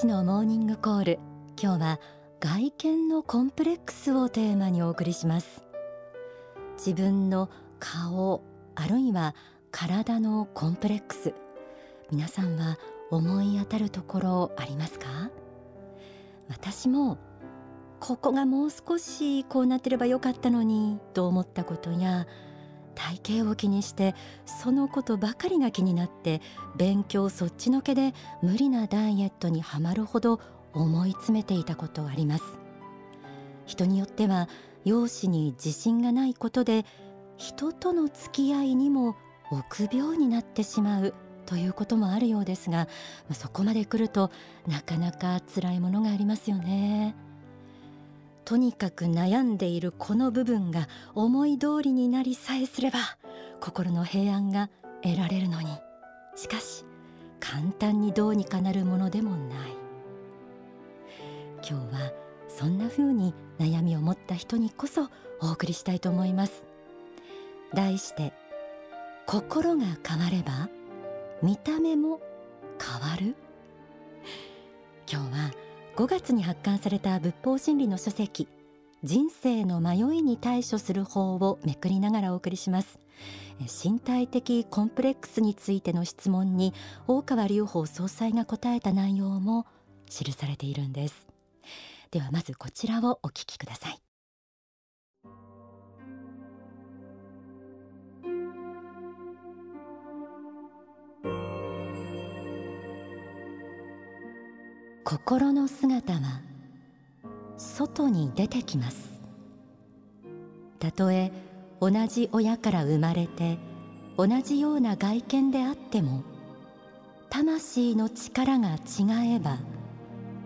師のモーニングコール。今日は外見のコンプレックスをテーマにお送りします。自分の顔あるいは体のコンプレックス。皆さんは思い当たるところありますか？私もここがもう少しこうなってればよかったのにと思ったことや体型を気にしてそのことばかりが気になって勉強そっちのけで無理なダイエットにはまるほど思い詰めていたことあります。人によっては容姿に自信がないことで人との付き合いにも臆病になってしまうということもあるようですがそこまで来るとなかなか辛いものがありますよね。とにかく悩んでいるこの部分が思い通りになりさえすれば心の平安が得られるのに。しかし簡単にどうにかなるものでもない。今日はそんな風に悩みを持った人にこそお送りしたいと思います。題して心が変われば見た目も変わる？今日は5月に発刊された仏法真理の書籍人生の迷いに対処する法をめくりながらお送りします。身体的コンプレックスについての質問に大川隆法総裁が答えた内容も記されているんです。ではまずこちらをお聞きください。心の姿は外に出てきます。たとえ同じ親から生まれて同じような外見であっても魂の力が違えば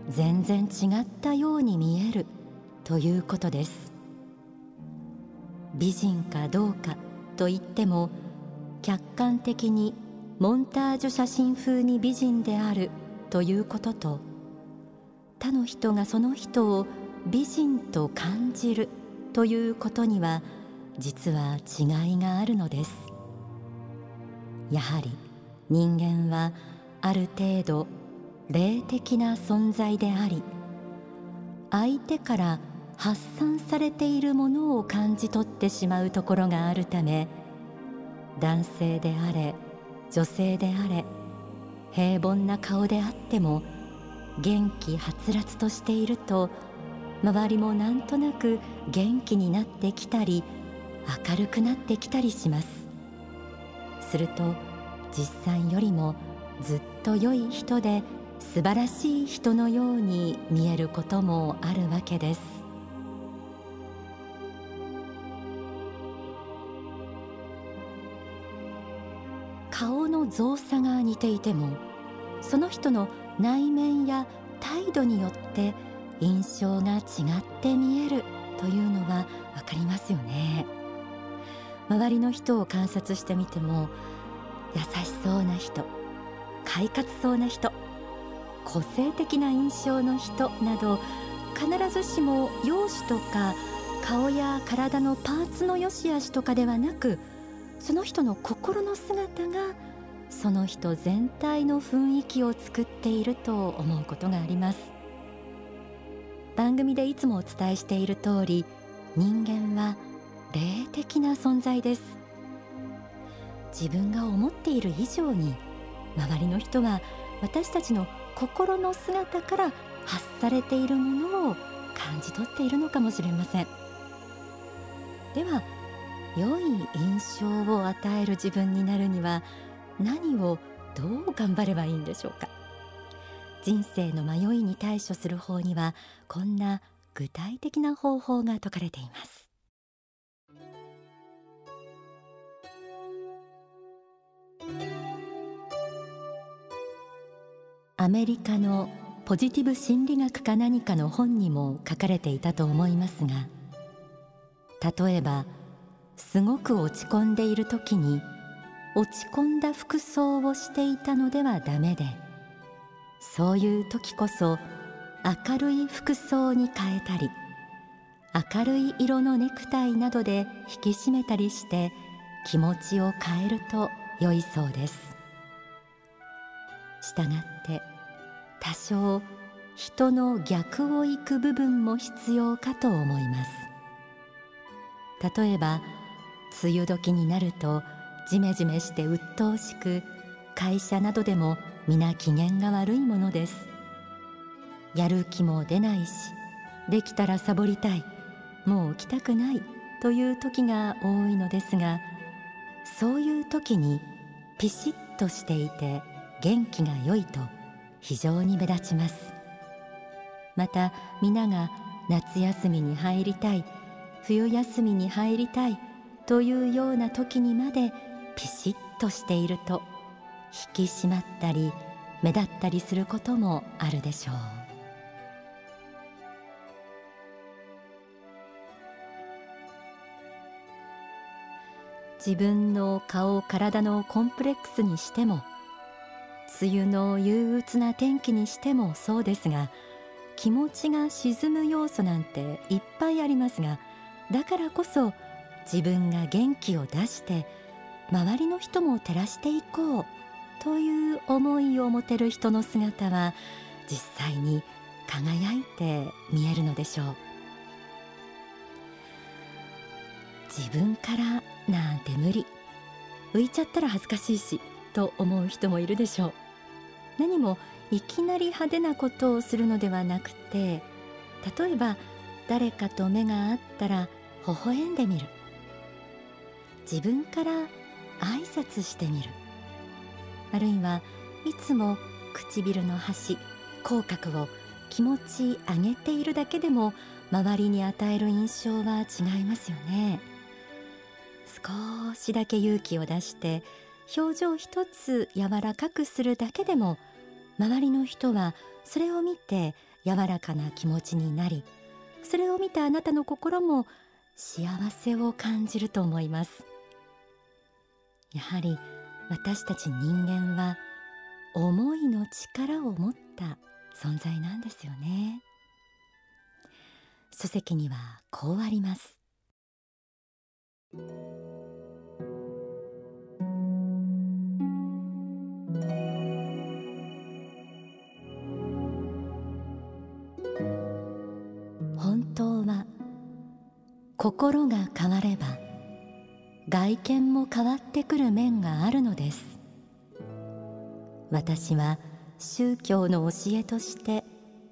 全然違ったように見えるということです。美人かどうかと言っても客観的にモンタージュ写真風に美人であるということと他の人がその人を美人と感じるということには実は違いがあるのです。やはり人間はある程度霊的な存在であり相手から発散されているものを感じ取ってしまうところがあるため男性であれ女性であれ平凡な顔であっても元気はつらつとしていると周りもなんとなく元気になってきたり明るくなってきたりします。すると実際よりもずっと良い人で素晴らしい人のように見えることもあるわけです。顔の造作が似ていてもその人の内面や態度によって印象が違って見えるというのはわかりますよね。周りの人を観察してみても優しそうな人快活そうな人個性的な印象の人など必ずしも容姿とか顔や体のパーツの良し悪しとかではなくその人の心の姿がその人全体の雰囲気を作っていると思うことがあります。番組でいつもお伝えしている通り人間は霊的な存在です。自分が思っている以上に周りの人は私たちの心の姿から発されているものを感じ取っているのかもしれません。では良い印象を与える自分になるには何をどう頑張ればいいんでしょうか？人生の迷いに対処する方にはこんな具体的な方法が説かれています。アメリカのポジティブ心理学か何かの本にも書かれていたと思いますが例えばすごく落ち込んでいる時に落ち込んだ服装をしていたのではダメでそういう時こそ明るい服装に変えたり明るい色のネクタイなどで引き締めたりして気持ちを変えると良いそうです。したがって多少人の逆を行く部分も必要かと思います。例えば梅雨時になるとジメジメして鬱陶しく会社などでも皆機嫌が悪いものです。やる気も出ないしできたらサボりたい。もう起きたくないという時が多いのですがそういう時にピシッとしていて元気が良いと非常に目立ちます。また皆が夏休みに入りたい冬休みに入りたいというような時にまでピシッとしていると引き締まったり目立ったりすることもあるでしょう。自分の顔体のコンプレックスにしても梅雨の憂鬱な天気にしてもそうですが気持ちが沈む要素なんていっぱいありますがだからこそ自分が元気を出して周りの人も照らしていこうという思いを持てる人の姿は実際に輝いて見えるのでしょう。自分からなんて無理。浮いちゃったら恥ずかしいしと思う人もいるでしょう。何もいきなり派手なことをするのではなくて例えば誰かと目が合ったら微笑んでみる。自分から挨拶してみる。あるいはいつも唇の端口角を気持ち上げているだけでも周りに与える印象は違いますよね少しだけ勇気を出して表情一つ柔らかくするだけでも周りの人はそれを見て柔らかな気持ちになりそれを見たあなたの心も幸せを感じると思いますやはり私たち人間は思いの力を持った存在なんですよね。書籍にはこうあります。本当は心が変われば外見も変わってくる面があるのです。私は宗教の教えとして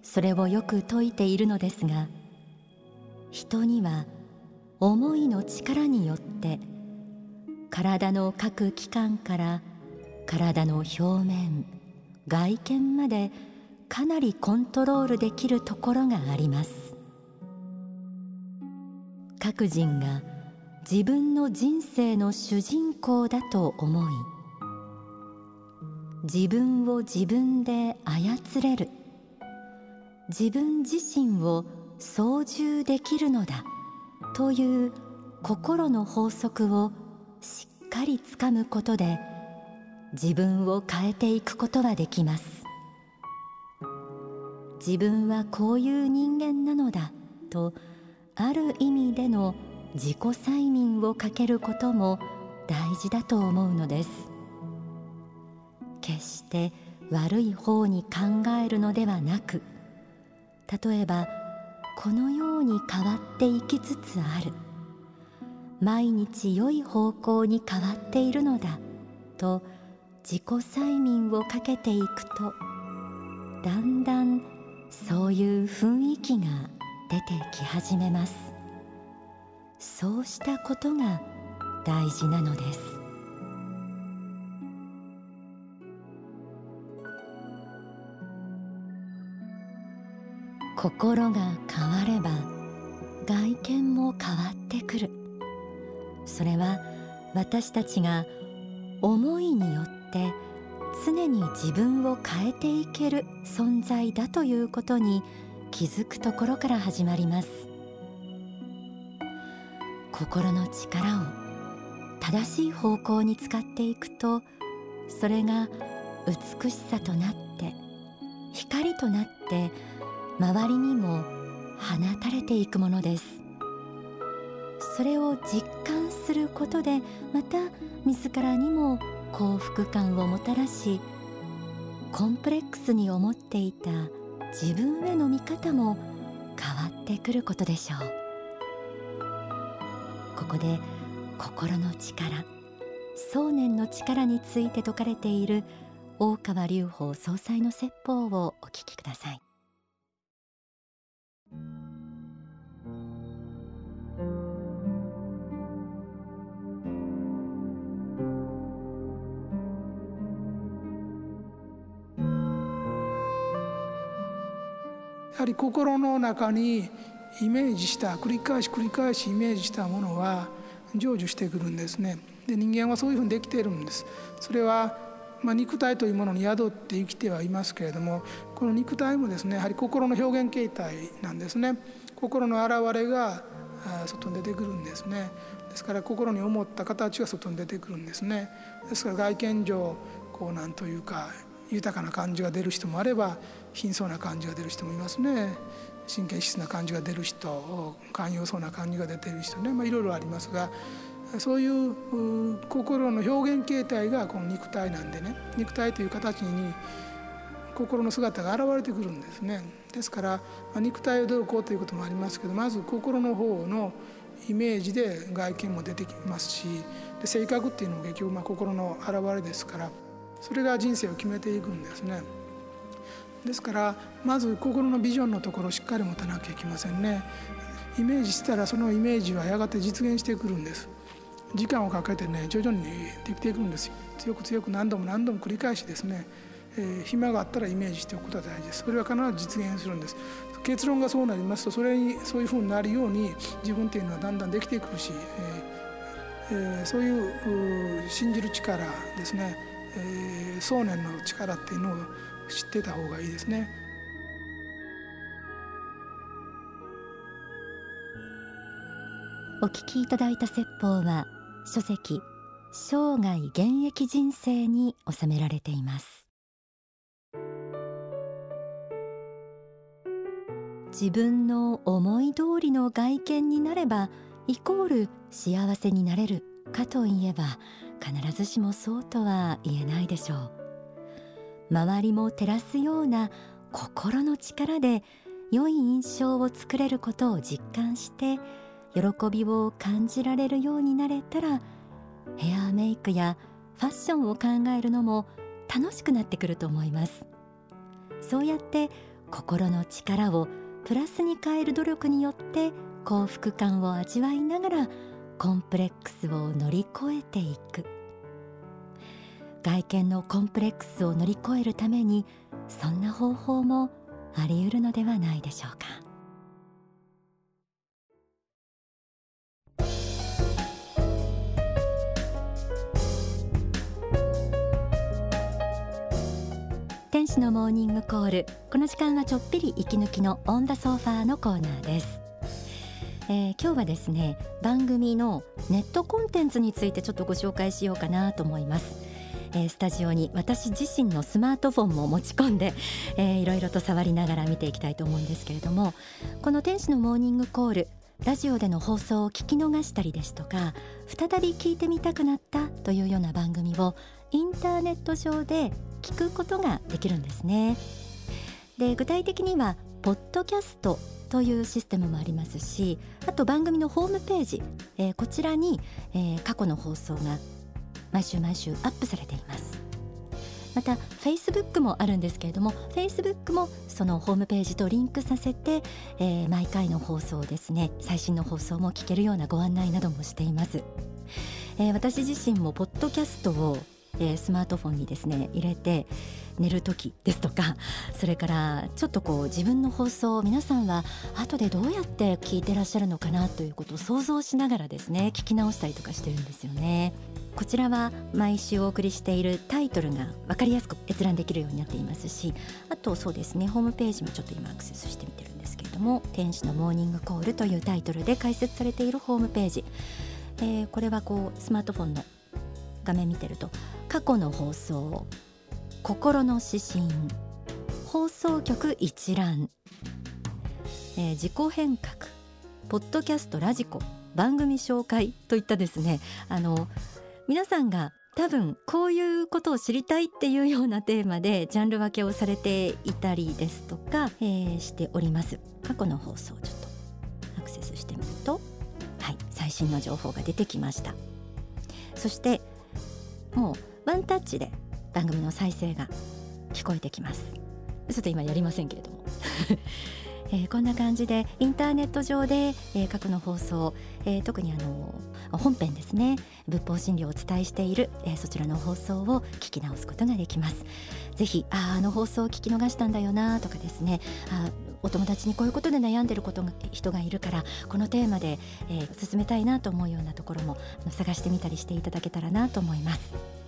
それをよく説いているのですが人には思いの力によって体の各器官から体の表面外見までかなりコントロールできるところがあります。各人が自分の人生の主人公だと思い自分を自分で操れる自分自身を操縦できるのだという心の法則をしっかりつかむことで自分を変えていくことができます。自分はこういう人間なのだとある意味での自己催眠をかけることも大事だと思うのです。決して悪い方に考えるのではなく例えばこのように変わっていきつつある。毎日良い方向に変わっているのだと自己催眠をかけていくとだんだんそういう雰囲気が出てき始めます。そうしたことが大事なのです。心が変われば外見も変わってくる。それは私たちが思いによって常に自分を変えていける存在だということに気づくところから始まります。心の力を正しい方向に使っていくとそれが美しさとなって光となって周りにも放たれていくものです。それを実感することでまた自らにも幸福感をもたらしコンプレックスに思っていた自分への見方も変わってくることでしょう。ここで心の力想念の力について説かれている大川隆法総裁の説法をお聞きください。やはり心の中にイメージした繰り返し繰り返しイメージしたものは成就してくるんですね。で人間はそういうふうにできているんです。それは、まあ、肉体というものに宿って生きてはいますけれどもこの肉体もですねやはり心の表現形態なんですね。心の現れが外に出てくるんですね。ですから心に思った形が外に出てくるんですね。ですから外見上こうなんというか豊かな感じが出る人もあれば貧相な感じが出る人もいますね。神経質な感じが出る人寛容そうな感じが出てる人ね、まあ、いろいろありますがそういう心の表現形態がこの肉体なんでね。肉体という形に心の姿が現れてくるんですね。ですから、まあ、肉体をどうこうということもありますけどまず心の方のイメージで外見も出てきますしで性格っていうのも結局まあ心の表れですからそれが人生を決めていくんですね。ですからまず心のビジョンのところをしっかり持たなきゃいけませんね。イメージしたらそのイメージはやがて実現してくるんです。時間をかけてね徐々にできていくんですよ。強く強く何度も何度も繰り返しですね、えー、暇があったらイメージしておくことが大事です。それは必ず実現するんです。結論がそうなりますとそれにそういうふうになるように自分っていうのはだんだんできてくるし、えーえー、そういう信じる力ですね、えー、想念の力っていうのを知ってた方がいいですね。お聞きいただいた説法は書籍生涯現役人生に収められています自分の思い通りの外見になればイコール幸せになれるかといえば必ずしもそうとは言えないでしょう周りも照らすような心の力で良い印象を作れることを実感して喜びを感じられるようになれたらヘアメイクやファッションを考えるのも楽しくなってくると思います。そうやって心の力をプラスに変える努力によって幸福感を味わいながらコンプレックスを乗り越えていく。外見のコンプレックスを乗り越えるためにそんな方法もあり得るのではないでしょうか。天使のモーニングコール。この時間はちょっぴり息抜きのオンダソファーのコーナーです。えー、今日はですね番組のネットコンテンツについてちょっとご紹介しようかなと思います。えー、スタジオに私自身のスマートフォンも持ち込んで、えー、いろいろと触りながら見ていきたいと思うんですけれどもこの天使のモーニングコールラジオでの放送を聞き逃したりですとか再び聞いてみたくなったというような番組をインターネット上で聞くことができるんですね。で具体的にはポッドキャストというシステムもありますしあと番組のホームページ、えー、こちらに、えー、過去の放送が毎週毎週アップされています。また Facebook もあるんですけれども Facebook もそのホームページとリンクさせて、えー、毎回の放送ですね最新の放送も聞けるようなご案内などもしています、えー、私自身もポッドキャストを、えー、スマートフォンにですね入れて寝る時ですとか それからちょっとこう自分の放送を皆さんは後でどうやって聞いてらっしゃるのかなということを想像しながらですね聞き直したりとかしてるんですよね。こちらは毎週お送りしているタイトルが分かりやすく閲覧できるようになっていますしあとそうですねホームページもちょっと今アクセスしてみてるんですけれども「天使のモーニングコール」というタイトルで開設されているホームページ、えー、これはこうスマートフォンの画面見てると過去の放送心の指針放送局一覧、えー、自己変革ポッドキャストラジコ番組紹介といったですねあの皆さんが多分こういうことを知りたいっていうようなテーマでジャンル分けをされていたりですとか、えー、しております。過去の放送ちょっとアクセスしてみるとはい最新の情報が出てきました。そしてもうワンタッチで番組の再生が聞こえてきます。ちょっと今やりませんけれども。えー、こんな感じでインターネット上で、えー、過去の放送、えー、特にあの本編ですね。仏法真理をお伝えしている、え、そちらの放送を聞き直すことができます。ぜひああの放送を聞き逃したんだよなとかですね。あお友達にこういうことで悩んでることが人がいるからこのテーマで、え、進めたいなと思うようなところも探してみたりしていただけたらなと思います。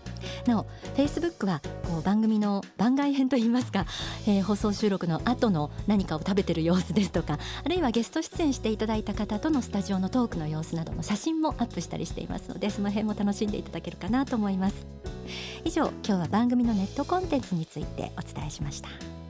なお Facebook はこう番組の番外編といいますか、えー、放送収録の後の何かを食べてる様子ですとかあるいはゲスト出演していただいた方とのスタジオのトークの様子などの写真もアップしたりしていますのでその辺も楽しんでいただけるかなと思います。以上今日は番組のネットコンテンツについてお伝えしました。